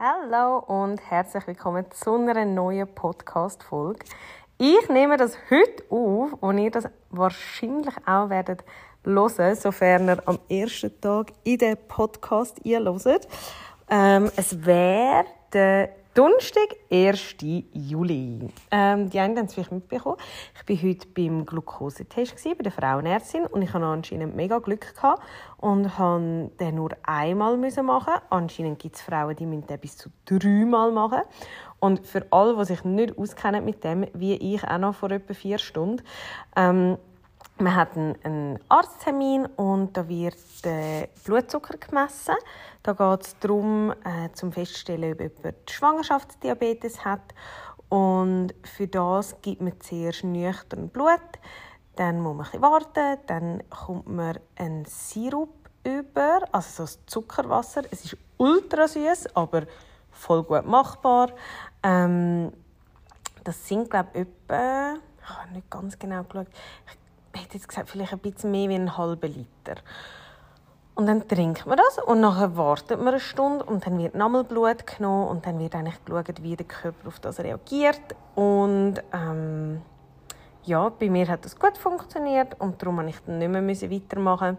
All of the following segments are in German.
Hallo und herzlich willkommen zu einer neuen Podcast-Folge. Ich nehme das heute auf und ihr das wahrscheinlich auch werdet hören, sofern ihr am ersten Tag in den Podcast einhört. Ähm, es wäre der Donnerstag, 1. Juli. Ähm, die einen haben es vielleicht mitbekommen. Ich war heute beim Glukosetest bei der Frauenärztin und ich hatte anscheinend mega Glück gehabt und musste den nur einmal machen. Anscheinend gibt es Frauen, die müssen den bis zu dreimal machen. Und für alle, die sich nicht auskennen mit dem, wie ich auch noch vor etwa vier Stunden, ähm, man hat einen Arzttermin und da wird der Blutzucker gemessen. Da geht es darum, äh, zum feststellen, ob jemand Schwangerschaftsdiabetes hat. Und für das gibt man zuerst nüchtern Blut. Dann muss man ein warten. Dann kommt man einen Sirup über, also so Zuckerwasser. Es ist ultra süß, aber voll gut machbar. Ähm, das sind glaube ich etwa, ich habe nicht ganz genau geschaut, ich hätte jetzt gesagt, vielleicht ein bisschen mehr wie einen halben Liter. Und dann trinkt man das und nachher wartet man eine Stunde und dann wird nochmal Blut genommen und dann wird eigentlich geschaut, wie der Körper auf das reagiert. Und ähm, ja, bei mir hat das gut funktioniert und darum musste ich dann nicht mehr weitermachen.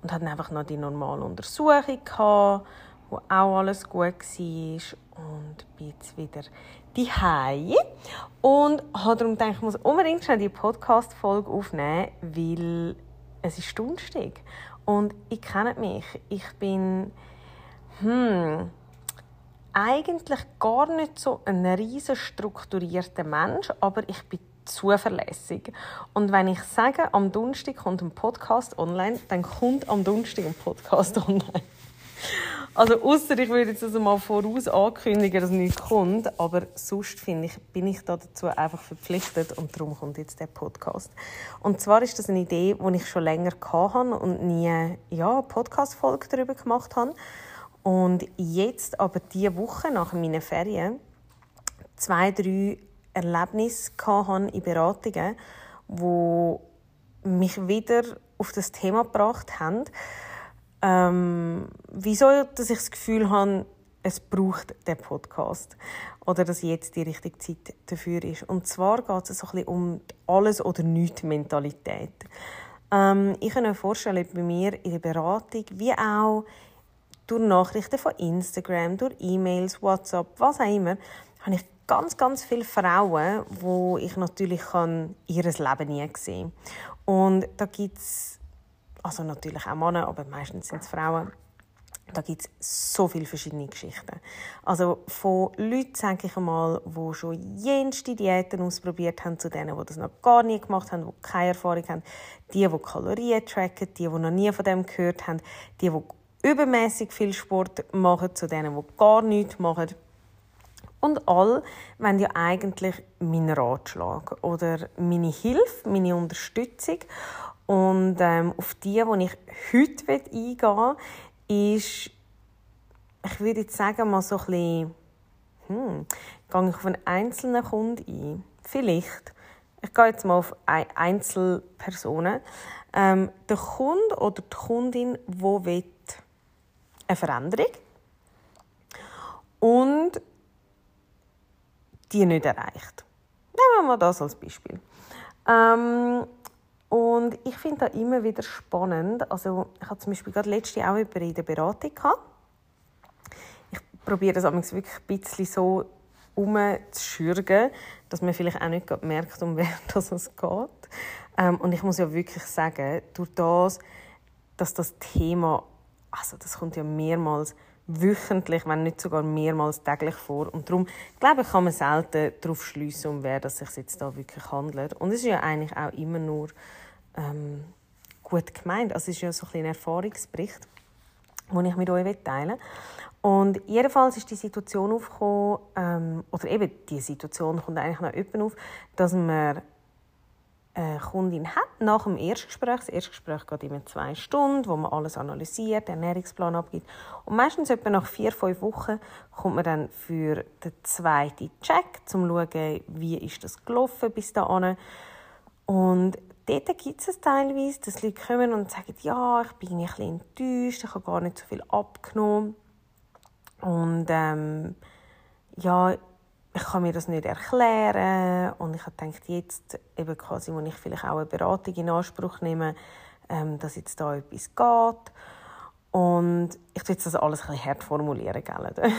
Und hatte einfach noch die normale Untersuchung, gehabt, wo auch alles gut war und bin jetzt wieder die und habe darum gedacht, ich muss unbedingt schnell die Podcast-Folge aufnehmen, weil es ist Donnerstag und ich kenne mich. Ich bin hm, eigentlich gar nicht so ein riesen strukturierter Mensch, aber ich bin zuverlässig. Und wenn ich sage, am Donnerstag kommt ein Podcast online, dann kommt am Donnerstag ein Podcast online. Also außer ich würde jetzt also mal voraus ankündigen, dass nichts kommt, aber sonst finde ich, bin ich da dazu einfach verpflichtet und darum kommt jetzt der Podcast. Und zwar ist das eine Idee, die ich schon länger hatte und nie ja, Podcast-Folge darüber gemacht habe. Und jetzt aber diese Woche nach meinen Ferien zwei, drei Erlebnisse hatte in Beratungen, die mich wieder auf das Thema gebracht haben ähm, wieso dass ich das Gefühl habe, es braucht den Podcast oder dass jetzt die richtige Zeit dafür ist. Und zwar geht es so ein um alles oder nichts Mentalität. Ähm, ich kann mir vorstellen, bei mir in der Beratung, wie auch durch Nachrichten von Instagram, durch E-Mails, WhatsApp, was auch immer, habe ich ganz, ganz viele Frauen, wo ich natürlich kann, ihr Leben nie gesehen Und da gibt es also natürlich auch Männer, aber meistens sind es Frauen. Da gibt es so viele verschiedene Geschichten. Also von Leuten, sage ich einmal, die schon jenste Diäten ausprobiert haben, zu denen, die das noch gar nie gemacht haben, die keine Erfahrung haben, die, die Kalorien tracken, die, die noch nie von dem gehört haben, die, die übermäßig viel Sport machen, zu denen, die gar nichts machen. Und all wollen ja eigentlich meinen Ratschlag oder meine Hilfe, meine Unterstützung. Und ähm, auf die, die ich heute eingehen will, ist, ich würde jetzt sagen, mal so ein bisschen, hm, gehe ich auf einen einzelnen Kunden ein. Vielleicht. Ich gehe jetzt mal auf Einzelpersonen. Ähm, der Kunde oder die Kundin, die will eine Veränderung und die nicht erreicht. Nehmen wir mal das als Beispiel. Ähm, und ich finde das immer wieder spannend. Also ich hatte zum Beispiel gerade letzte auch über in der Beratung gehabt. Ich probiere das wirklich ein bisschen so umzuschürgen, dass man vielleicht auch nicht merkt, um wer es geht. Ähm, und ich muss ja wirklich sagen, durch das, dass das Thema, also das kommt ja mehrmals wöchentlich, wenn nicht sogar mehrmals täglich vor. Und darum, glaube ich, kann man selten darauf schliessen, um wer es sich jetzt da wirklich handelt. Und es ist ja eigentlich auch immer nur ähm, gut gemeint. Also es ist ja so ein, ein Erfahrungsbericht, den ich mit euch teilen. Und jedenfalls ist die Situation aufgekommen, ähm, oder eben die Situation kommt eigentlich noch jemand auf, dass man eine Kundin hat nach dem Erstgespräch. Das Erstgespräch geht immer zwei Stunden, wo man alles analysiert, den Ernährungsplan abgibt. Und meistens etwa nach vier, fünf Wochen kommt man dann für den zweiten Check, um zu schauen, wie ist das gelaufen bis dahin. Und dort gibt es teilweise, dass Leute kommen und sagen, ja, ich bin ein bisschen enttäuscht, ich habe gar nicht so viel abgenommen. Und ähm, ja, ich kann mir das nicht erklären und ich gedacht, jetzt eben quasi, wo ich vielleicht auch eine Beratung in Anspruch nehme, ähm, dass jetzt da etwas geht. Und ich will das alles ein bisschen hart formulieren, gell?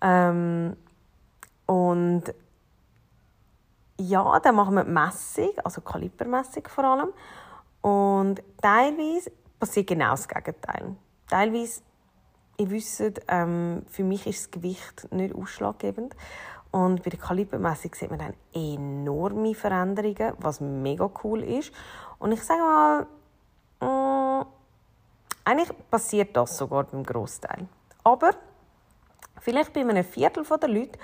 ähm, und ja, dann machen wir die Messung, also Kalibermessung vor allem. Und teilweise passiert genau das Gegenteil. Teilweise, ihr wisst, ähm, für mich ist das Gewicht nicht ausschlaggebend. Und bei der Kalibermessung sieht man dann enorme Veränderungen, was mega cool ist. Und ich sage mal, mh, mm, eigentlich passiert das sogar beim Großteil. Aber vielleicht bei einem Viertel der Leute,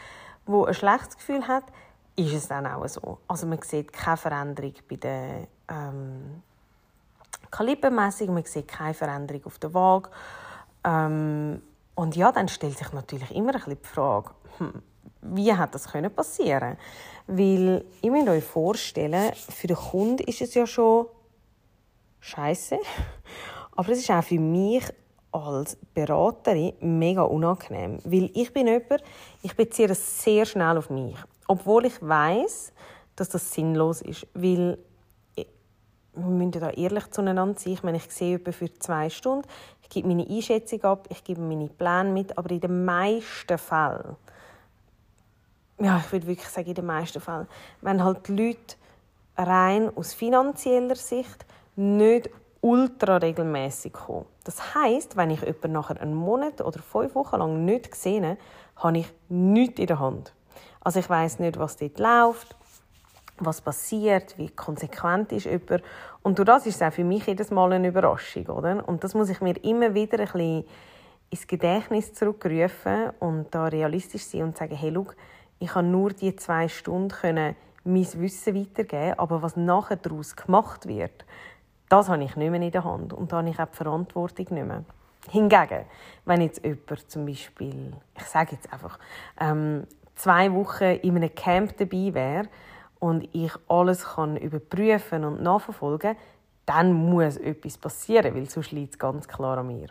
die ein schlechtes Gefühl hat, ist es dann auch so. Also man sieht keine Veränderung bei der ähm, Kalibermessung, man sieht keine Veränderung auf der Waage. Ähm, und ja, dann stellt sich natürlich immer ein bisschen die Frage, hm, wie hat das können passieren? Weil ich mir euch vorstellen, für den Kunden ist es ja schon scheiße, aber es ist auch für mich als Beraterin mega unangenehm, weil ich bin jemand, ich beziehe es sehr schnell auf mich. Obwohl ich weiß, dass das sinnlos ist, weil wir müssen da ehrlich zueinander sein. Ich meine, ich sehe etwa für zwei Stunden, ich gebe meine Einschätzung ab, ich gebe meine Pläne mit, aber in den meisten Fällen, ja, ich würde wirklich sagen, in den meisten Fällen, wenn halt die Leute rein aus finanzieller Sicht nicht ultra regelmäßig kommen. Das heißt, wenn ich jemanden nachher einen Monat oder fünf Wochen lang nicht gesehen habe, ich nichts in der Hand. Also ich weiß nicht, was dort läuft, was passiert, wie konsequent ist jemand. Und durch das ist es auch für mich jedes Mal eine Überraschung. Oder? Und das muss ich mir immer wieder ein bisschen ins Gedächtnis zurückrufen und da realistisch sein und sagen, hey, schau, ich kann nur die zwei Stunden können mein Wissen weitergeben, aber was nachher daraus gemacht wird, das habe ich nicht mehr in der Hand und da habe ich auch die Verantwortung nicht mehr. Hingegen, wenn jetzt jemand zum Beispiel, ich sage jetzt einfach, ähm, zwei Wochen in einem Camp dabei wäre und ich alles kann überprüfen und nachverfolgen, dann muss etwas passieren, weil sonst liegt es ganz klar an mir.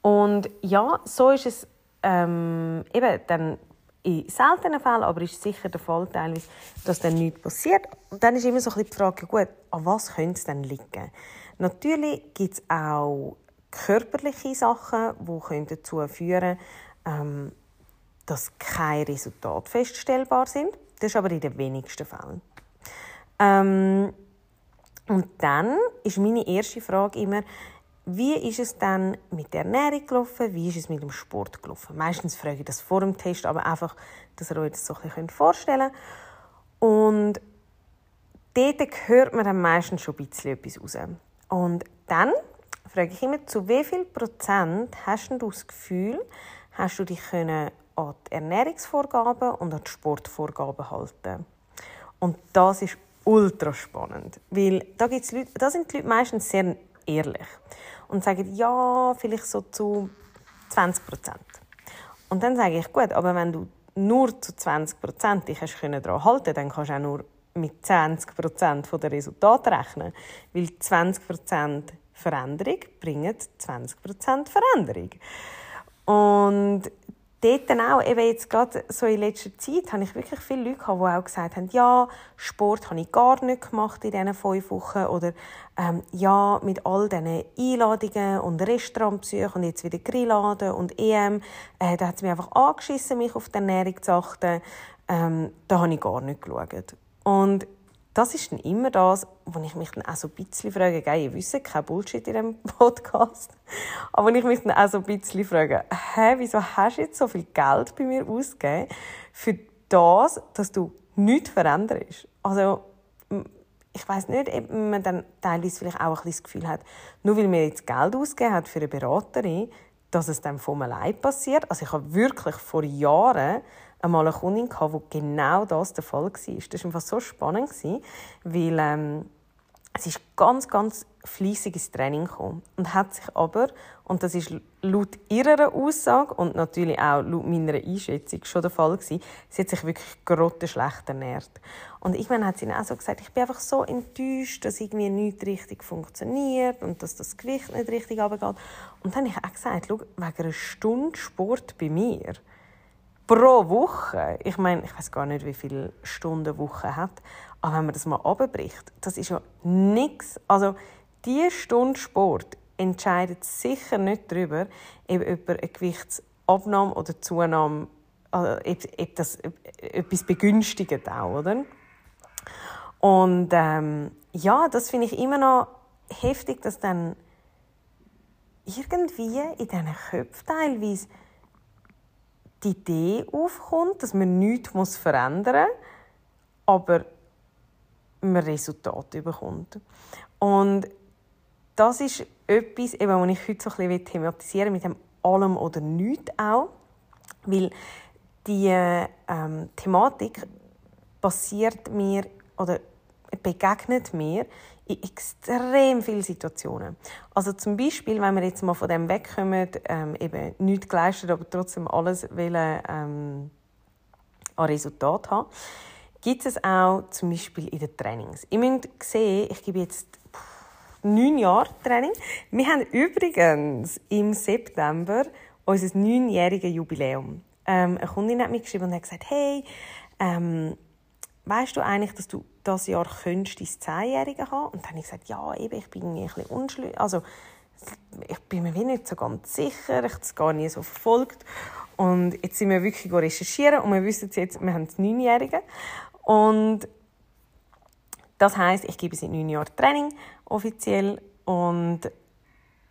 Und ja, so ist es ähm, eben dann in seltenen Fällen, aber ist sicher der Fall teilweise, dass dann nichts passiert. Und dann ist immer so ein bisschen die Frage, gut, an was könnte es denn liegen? Natürlich gibt es auch körperliche Sachen, die dazu führen können, ähm, dass keine Resultate feststellbar sind. Das ist aber in den wenigsten Fällen. Ähm, und dann ist meine erste Frage immer, wie ist es dann mit der Ernährung gelaufen? Wie ist es mit dem Sport gelaufen? Meistens frage ich das vor dem Test, aber einfach, dass ihr euch das so ein bisschen vorstellen könnt. Und dort hört man dann meistens schon ein bisschen etwas raus. Und dann frage ich immer, zu wie viel Prozent hast du das Gefühl, hast du dich können an die Ernährungsvorgaben und an die Sportvorgaben halten. Und das ist ultra spannend, weil da, gibt's Leute, da sind die Leute meistens sehr ehrlich und sagen, ja, vielleicht so zu 20 Prozent. Und dann sage ich, gut, aber wenn du nur zu 20 Prozent dich hast daran halten dann kannst du auch nur mit 20 Prozent der Resultate rechnen, weil 20 Prozent Veränderung bringen 20 Prozent Veränderung. Und dort auch, eben jetzt gerade so in letzter Zeit, habe ich wirklich viele Leute gehabt, die auch gesagt haben, ja, Sport habe ich gar nicht gemacht in diesen fünf Wochen oder ähm, ja, mit all diesen Einladungen und Restaurantbesuchen und jetzt wieder Grilladen und EM, äh, da hat es mich einfach angeschissen, mich auf die Ernährung zu achten. Ähm, da habe ich gar nicht geschaut. Und das ist dann immer das, wo ich mich dann auch so ein bisschen frage, geil, ihr wisst, kein Bullshit in diesem Podcast, aber ich mich dann auch so ein bisschen frage, hä, wieso hast du jetzt so viel Geld bei mir ausgegeben für das, dass du nichts veränderst? Also, ich weiß nicht, ob man dann teilweise vielleicht auch ein bisschen das Gefühl hat, nur weil man jetzt Geld ausgegeben hat für eine Beraterin, dass es dann von allein passiert. Also ich habe wirklich vor Jahren einmal eine Kundin gehabt, wo genau das der Fall war. Das war einfach so spannend, weil ähm, sie ist ganz, ganz fleissig ins Training gekommen und hat sich aber, und das ist laut ihrer Aussage und natürlich auch laut meiner Einschätzung schon der Fall gewesen, sie hat sich wirklich grottenschlecht ernährt. Und irgendwann hat sie dann auch so gesagt, ich bin einfach so enttäuscht, dass irgendwie nichts richtig funktioniert und dass das Gewicht nicht richtig runtergeht. Und dann habe ich auch gesagt, schau, wegen einer Stunde Sport bei mir, pro Woche, ich meine, ich weiß gar nicht, wie viele Stunden Woche hat, aber wenn man das mal abbricht, das ist ja nichts. Also diese Stunde Sport entscheidet sicher nicht darüber, ob jemand eine Gewichtsabnahme oder Zunahme, also ob, ob das etwas begünstigt auch, oder? Und ähm, ja, das finde ich immer noch heftig, dass dann irgendwie in diesen Köpfen teilweise die Idee aufkommt, dass man nichts verändern muss, aber man Resultate bekommt. Und das ist etwas, eben, was ich heute so ein bisschen thematisieren mit dem allem oder nichts auch, weil die ähm, Thematik passiert mir oder begegnet mir in extrem vielen Situationen. Also zum Beispiel, wenn wir jetzt mal von dem wegkommen, ähm, eben nichts geleistet, aber trotzdem alles wollen, ähm, an Resultat haben, gibt es auch zum Beispiel in den Trainings. Ihr müsst sehen, ich gebe jetzt neun Jahre Training. Wir haben übrigens im September unser neunjähriges Jubiläum. Ähm, eine Kundin hat mir geschrieben und hat gesagt, hey, ähm, weißt du eigentlich, dass du das Jahr könntest dein Zehnjährige haben? Und dann habe ich gesagt, ja, eben, ich bin ein bisschen unschlüssig. Also, ich bin mir nicht so ganz sicher, ich habe es gar nie so verfolgt. Und jetzt sind wir wirklich recherchieren und wir wissen jetzt, wir haben das Neunjährige. Und das heißt, ich gebe seit neun Jahren Training offiziell und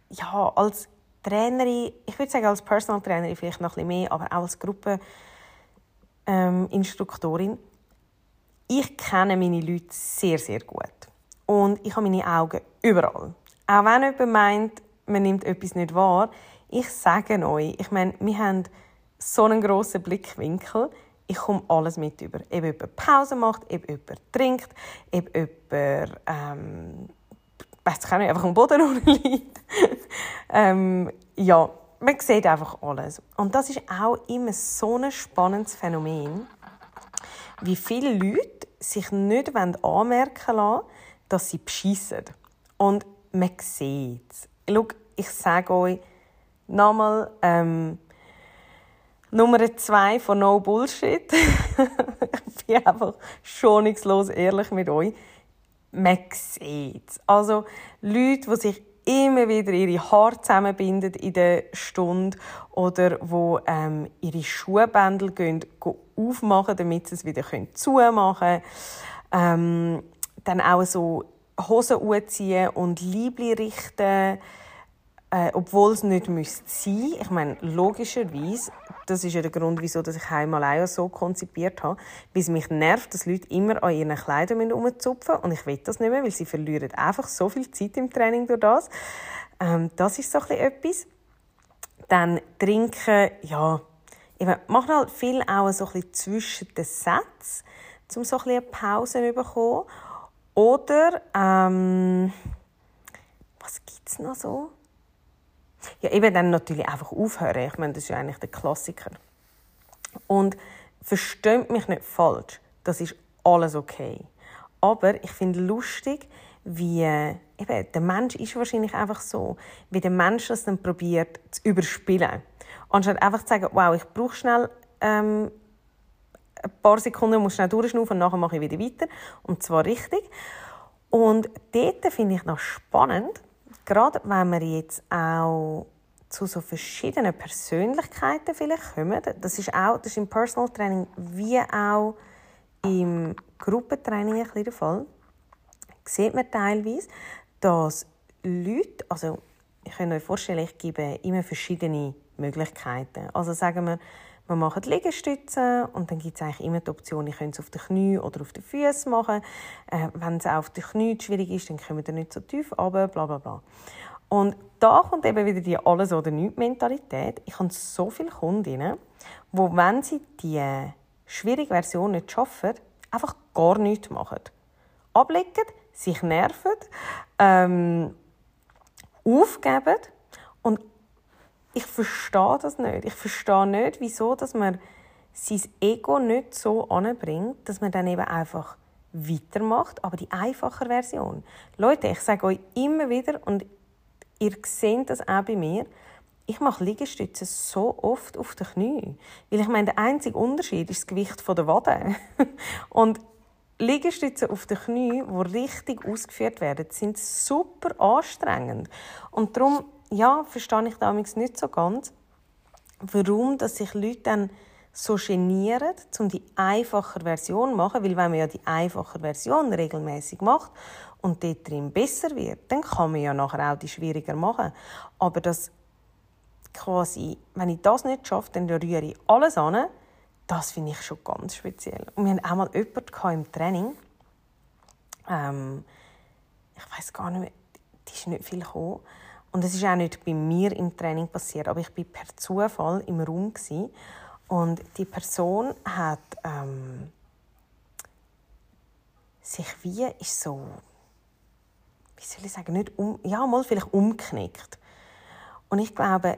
ja, als Trainerin, ich würde sagen als Personal Trainerin vielleicht noch ein bisschen mehr, aber auch als Gruppeninstruktorin, ähm, ich kenne meine Leute sehr, sehr gut. Und ich habe meine Augen überall. Auch wenn jemand meint, man nimmt etwas nicht wahr, ich sage euch, ich meine, wir haben so einen grossen Blickwinkel, ich komme alles mit über. Ob jemand Pause macht, ob jemand trinkt, ob jemand, ähm, weiß ich nicht, einfach am Boden liegt. ähm, ja, man sieht einfach alles. Und das ist auch immer so ein spannendes Phänomen, wie viele Leute sich nicht anmerken lassen, dass sie beschissen. Und man sieht es. Schau, ich sage euch nochmal, ähm, Nummer zwei von No Bullshit. ich bin einfach schonungslos ehrlich mit euch. Man sieht Also, Leute, die sich immer wieder ihre Haare zusammenbinden in der Stunde oder wo ähm, ihre Schuhbändel gehen, aufmachen, damit sie es wieder zumachen können. Ähm, dann auch so Hosen anziehen und Liebli richten äh, obwohl es nicht müsste sein. Ich meine, logischerweise, das ist ja der Grund, wieso ich Heim allein so konzipiert habe, weil es mich nervt, dass Leute immer an ihren Kleidern herumzupfen und ich will das nicht mehr, weil sie verlieren einfach so viel Zeit im Training durch das. Ähm, das ist so etwas. Dann trinken, ja, ich mache halt viel auch so ein zwischen den Sätzen, um so ein bisschen eine Pause zu bekommen. Oder, ähm, was gibt es noch so? Ja, eben dann natürlich einfach aufhören. Ich meine, das ist ja eigentlich der Klassiker. Und versteht mich nicht falsch, das ist alles okay. Aber ich finde lustig, wie eben, der Mensch ist wahrscheinlich einfach so, wie der Mensch das dann probiert zu überspielen. Anstatt einfach zu sagen, wow, ich brauche schnell ähm, ein paar Sekunden, muss schnell durchschnaufen und nachher mache ich wieder weiter. Und zwar richtig. Und dort finde ich noch spannend, gerade wenn wir jetzt auch zu so verschiedenen Persönlichkeiten vielleicht kommen, das ist auch das ist im Personal Training wie auch im Gruppentraining ein bisschen der Fall, sieht man teilweise, dass Leute, also ich kann euch vorstellen, ich gebe immer verschiedene Möglichkeiten. Also sagen wir, wir machen Liegestützen und dann gibt es eigentlich immer die Option, ich könnte es auf den Knie oder auf den Füßen machen. Äh, wenn es auf den Knie schwierig ist, dann kommen wir nicht so tief runter, bla bla bla. Und da kommt eben wieder die Alles- oder Nichts-Mentalität. Ich habe so viele Kundinnen, wo wenn sie die schwierige Version nicht schaffen, einfach gar nichts machen. Ablegen, sich nerven, ähm, aufgeben ich verstehe das nicht. Ich verstehe nicht, wieso dass man sein Ego nicht so anbringt, dass man dann eben einfach weitermacht, aber die einfache Version. Leute, ich sage euch immer wieder und ihr seht das auch bei mir, ich mache Liegestütze so oft auf den Knie. Weil ich meine, der einzige Unterschied ist das Gewicht der Wade. Und Liegestütze auf den Knie, die richtig ausgeführt werden, sind super anstrengend. Und darum, ja, verstehe ich damals nicht so ganz, warum dass sich Leute dann so genieren, um die einfache Version zu machen, weil wenn man ja die einfache Version regelmäßig macht und dort drin besser wird, dann kann man ja nachher auch die schwieriger machen. Aber das quasi, wenn ich das nicht schaffe, dann rühre ich alles an. Das finde ich schon ganz speziell. Und wir hatten auch mal jemanden im Training. Ähm, ich weiß gar nicht mehr, die ist nicht viel gekommen. Und es ist auch nicht bei mir im Training passiert, aber ich war per Zufall im Raum gewesen, und die Person hat ähm, sich wie ist so, wie soll ich sagen, nicht um, ja mal vielleicht umknickt. Und ich glaube,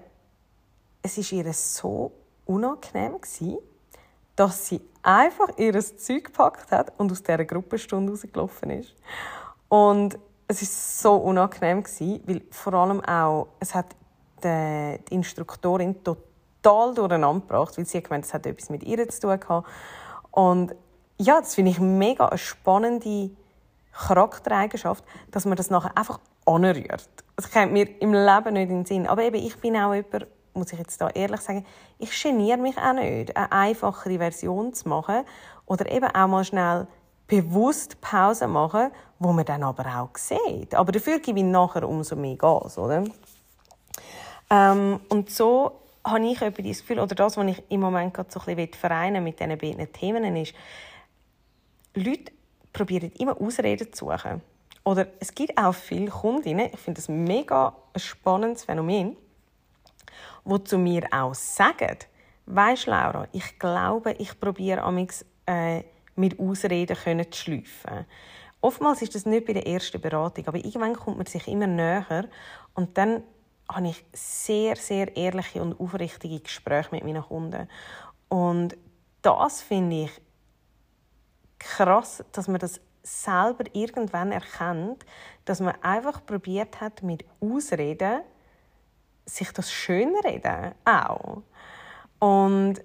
es ist ihr so unangenehm gewesen, dass sie einfach ihr Zeug gepackt hat und aus dieser Gruppenstunde rausgelaufen ist. Und es ist so unangenehm gewesen, weil vor allem auch, es hat die, die Instruktorin total durcheinander gebracht, weil sie gemeint, es hat etwas mit ihr zu tun gehabt. Und ja, das finde ich mega eine spannende Charaktereigenschaft, dass man das nachher einfach anrührt. Das kommt mir im Leben nicht in den Sinn. Aber eben, ich bin auch jemand, muss ich jetzt da ehrlich sagen, ich geniere mich auch nicht, eine einfachere Version zu machen oder eben auch mal schnell bewusst Pause machen, wo man dann aber auch sieht. Aber dafür gebe ich nachher umso mehr Gas, oder? Ähm, und so habe ich das Gefühl, oder das, was ich im Moment gerade so ein bisschen vereinen mit diesen beiden Themen, ist, Leute probieren immer Ausreden zu suchen. Oder es gibt auch viele Kundinnen, ich finde das mega ein spannendes Phänomen, die zu mir auch sagen, weisst Laura, ich glaube, ich probiere amix äh, mit Ausreden können zu schleifen. Oftmals ist das nicht bei der ersten Beratung, aber irgendwann kommt man sich immer näher und dann habe ich sehr, sehr ehrliche und aufrichtige Gespräche mit meinen Kunden. Und das finde ich krass, dass man das selber irgendwann erkennt, dass man einfach probiert hat, mit Ausreden sich das schönreden auch. Und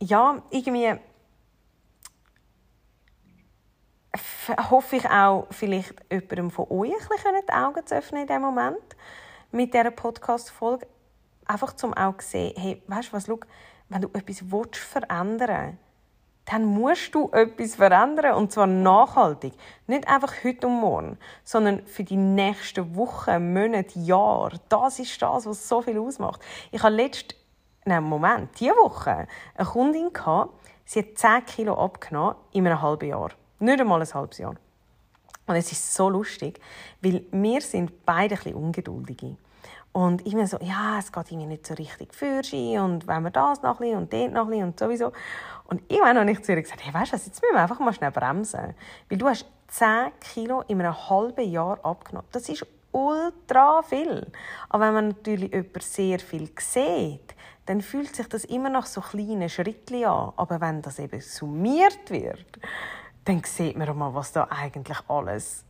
ja, irgendwie hoffe ich auch, vielleicht jemandem von euch ein die Augen zu öffnen in diesem Moment mit dieser Podcast-Folge. Einfach zum auch zu sehen, hey, weißt du was, schau, wenn du etwas willst, verändern dann musst du etwas verändern und zwar nachhaltig. Nicht einfach heute und morgen, sondern für die nächsten Wochen, Monate, Jahre. Das ist das, was so viel ausmacht. Ich habe letzt, nein, Moment, diese Woche eine Kundin gehabt, sie hat 10 Kilo abgenommen in einem halben Jahr. Nicht einmal ein halbes Jahr. Und es ist so lustig, weil wir sind beide ein bisschen ungeduldige. Und ich mir so, ja, es geht irgendwie nicht so richtig für sie und wenn wir das noch ein bisschen und dort noch ein bisschen und sowieso. Und ich habe noch nicht zu ihr gesagt, hey, weißt du jetzt müssen wir einfach mal schnell bremsen. Weil du hast 10 Kilo in einem halben Jahr abgenommen. Das ist ultra viel. Aber wenn man natürlich jemand sehr viel sieht, dann fühlt sich das immer noch so kleine Schritte an. Aber wenn das eben summiert wird, dann sieht man mal, was da eigentlich alles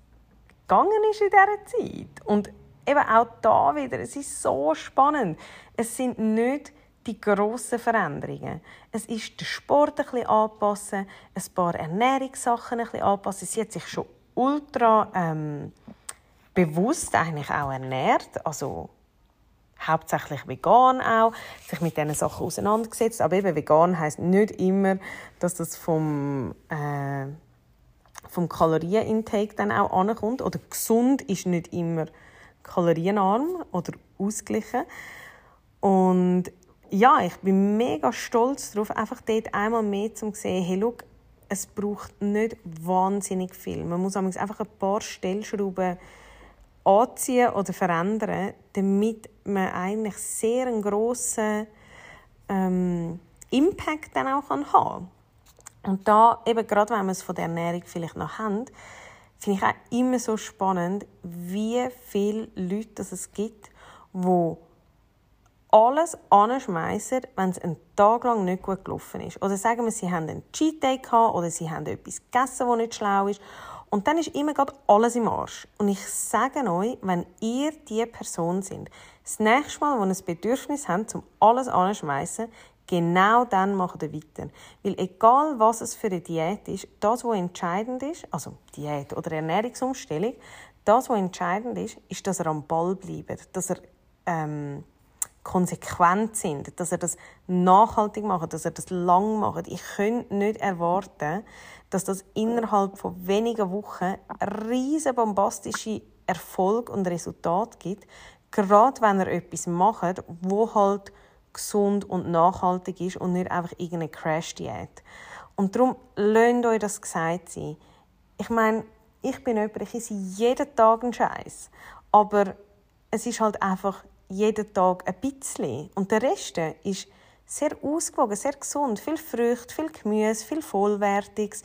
gegangen ist in dieser Zeit. Und eben auch da wieder, es ist so spannend. Es sind nicht die grossen Veränderungen. Es ist der Sport ein bisschen anpassen, ein paar Ernährungssachen ein bisschen anpassen. Sie hat sich schon ultra ähm, bewusst eigentlich auch ernährt, also hauptsächlich vegan auch, sich mit diesen Sachen auseinandergesetzt. Aber eben vegan heißt nicht immer, dass das vom äh, vom Kalorienintake dann auch ankommt. Oder gesund ist nicht immer kalorienarm oder ausgeglichen. Und ja, ich bin mega stolz darauf, einfach dort einmal mehr zu sehen, hey, schau, es braucht nicht wahnsinnig viel. Man muss einfach ein paar Stellschrauben anziehen oder verändern, damit man eigentlich sehr einen grossen ähm, Impact dann auch haben kann. Und da, eben gerade wenn wir es von der Ernährung vielleicht noch haben, finde ich auch immer so spannend, wie viele Leute es gibt, die alles anschmeißen, wenn es einen Tag lang nicht gut gelaufen ist. Oder sagen wir, sie haben einen Cheat Day gehabt oder sie haben etwas gegessen, das nicht schlau ist. Und dann ist immer gerade alles im Arsch. Und ich sage euch, wenn ihr die Person sind, das nächste Mal, wo ihr ein Bedürfnis habt, um alles anzuschmeißen, genau dann macht ihr weiter. Weil egal, was es für eine Diät ist, das, was entscheidend ist, also Diät oder Ernährungsumstellung, das, was entscheidend ist, ist, dass ihr am Ball bleibt, dass ihr ähm, konsequent sind, dass ihr das nachhaltig macht, dass ihr das lang macht. Ich könnte nicht erwarten, dass das innerhalb von wenigen Wochen riesen bombastische Erfolg und Resultat gibt, gerade wenn ihr etwas macht, wo halt gesund und nachhaltig ist und nicht einfach irgendeine Crash-Diät. Und darum lasst euch das gesagt sein. Ich meine, ich bin jemand, ich esse jeden Tag einen Scheiß, aber es ist halt einfach jeden Tag ein bisschen. Und der Rest ist sehr ausgewogen, sehr gesund. Viel Früchte, viel Gemüse, viel Vollwertiges.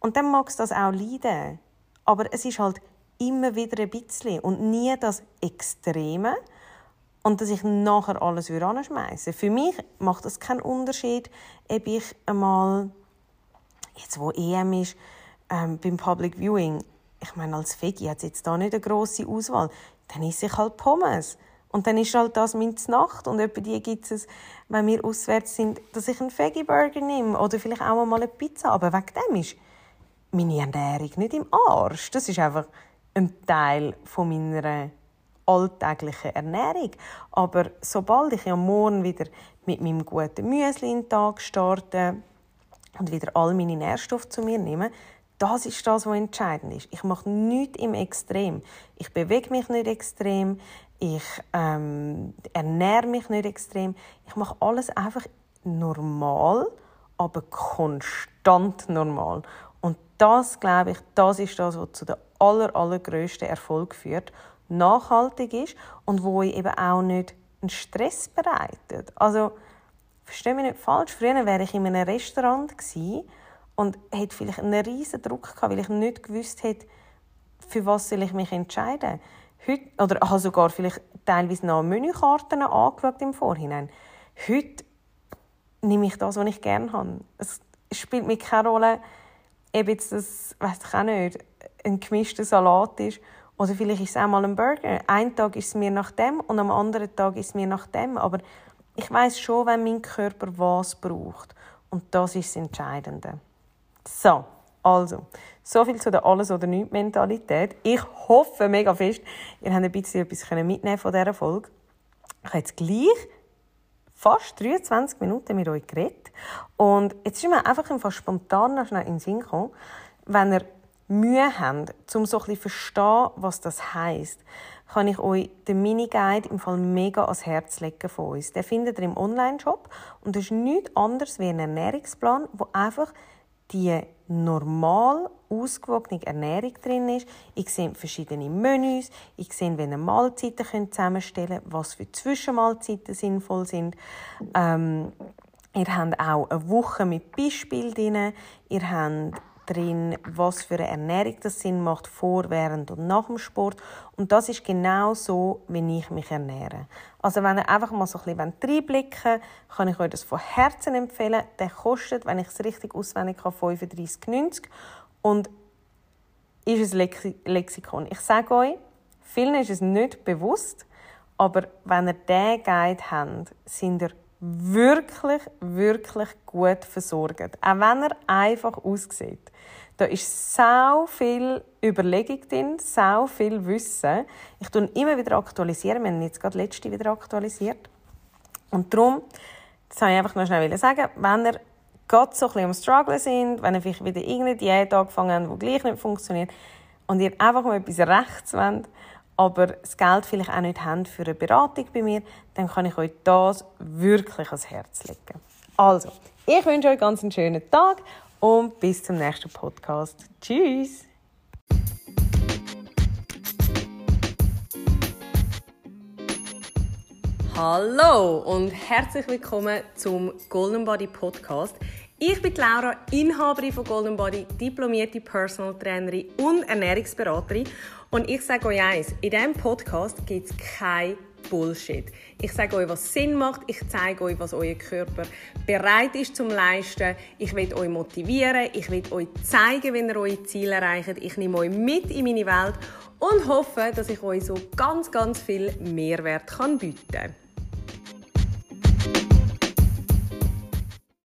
Und dann mag es das auch leiden. Aber es ist halt immer wieder ein bisschen und nie das Extreme und dass ich nachher alles anschmeiße. Für mich macht das keinen Unterschied, ob ich einmal, jetzt wo EM ist, ähm, beim Public Viewing, ich meine, als Veggie hat es jetzt da nicht eine grosse Auswahl, dann esse ich halt Pommes. Und dann ist halt das meine Nacht. Und etwa die gibt es, wenn wir auswärts sind, dass ich einen Veggie-Burger nehme oder vielleicht auch mal eine Pizza. Aber wegen dem ist meine Ernährung nicht im Arsch. Das ist einfach ein Teil von meiner alltäglichen Ernährung. Aber sobald ich am Morgen wieder mit meinem guten Müsli in den Tag starte und wieder all meine Nährstoffe zu mir nehme, das ist das, was entscheidend ist. Ich mache nichts im Extrem. Ich bewege mich nicht extrem. Ich ähm, ernähre mich nicht extrem. Ich mache alles einfach normal, aber konstant normal. Und das, glaube ich, das ist das, was zu der aller, allergrößten Erfolg führt, nachhaltig ist und wo ich eben auch nicht einen Stress bereitet. Also, verstehe mich nicht falsch, früher wäre ich in einem Restaurant gewesen und hätte vielleicht einen riesen Druck gehabt, weil ich nicht gewusst hätte, für was soll ich mich entscheiden. Heute, oder habe sogar vielleicht teilweise noch Menükarten angeschaut im Vorhinein. Heute nehme ich das, was ich gerne habe. Es spielt mir keine Rolle, ob jetzt das, weiß ich auch nicht, ein gemischter Salat ist oder vielleicht ist es auch mal ein Burger. Ein Tag ist es mir nach dem und am anderen Tag ist es mir nach dem. Aber ich weiß schon, wenn mein Körper was braucht. Und das ist das Entscheidende. So, also, so viel zu der Alles- oder Nichts-Mentalität. Ich hoffe mega fest, ihr habt ein bisschen etwas mitnehmen von dieser Folge. Ich habe jetzt gleich fast 23 Minuten mit euch geredet. Und jetzt ist mir einfach fast spontan noch schnell in den Sinn gekommen, wenn ihr Mühe habt, um so ein bisschen verstehen, was das heisst, kann ich euch den Mini-Guide im Fall mega ans Herz legen von uns. Den findet ihr im Online-Shop und das ist nichts anderes wie ein Ernährungsplan, wo einfach die normal ausgewogene Ernährung drin ist. Ich sehe verschiedene Menüs, ich sehe, ihr Mahlzeiten zusammenstellen könnt, was für Zwischenmahlzeiten sinnvoll sind. Ähm, ihr habt auch eine Woche mit Beispielen drin. Ihr habt drin, was für eine Ernährung das Sinn macht, vor, während und nach dem Sport. Und das ist genau so, wie ich mich ernähre. Also wenn ihr einfach mal so ein bisschen reinblicken wollt, kann ich euch das von Herzen empfehlen. Der kostet, wenn ich es richtig auswendig habe, 35,90 und ist ein Lexikon. Ich sage euch, vielen ist es nicht bewusst, aber wenn ihr diesen Guide habt, sind ihr wirklich, wirklich gut versorgt. Auch wenn er einfach aussieht. Da ist so viel Überlegung drin, so viel Wissen. Ich tue immer wieder aktualisieren. Wir haben jetzt gerade letzte wieder aktualisiert. Und darum, das wollte ich einfach noch schnell sagen, wenn ihr gerade so ein bisschen am Struggle sind, wenn ihr vielleicht wieder irgendeine Diät angefangen habt, die gleich nicht funktioniert, und ihr einfach mal etwas rechts wollt, aber das Geld vielleicht auch nicht habt für eine Beratung bei mir, dann kann ich euch das wirklich ans Herz legen. Also, ich wünsche euch ganz einen schönen Tag und bis zum nächsten Podcast. Tschüss! Hallo und herzlich willkommen zum Golden Body Podcast. Ich bin Laura, Inhaberin von Golden Body, diplomierte Personal Trainerin und Ernährungsberaterin. Und ich sage euch eins, in diesem Podcast gibt es kein Bullshit. Ich sage euch, was Sinn macht. Ich zeige euch, was euer Körper bereit ist zum Leisten. Ich will euch motivieren. Ich will euch zeigen, wie ihr eure Ziele erreicht. Ich nehme euch mit in meine Welt und hoffe, dass ich euch so ganz, ganz viel Mehrwert kann bieten kann.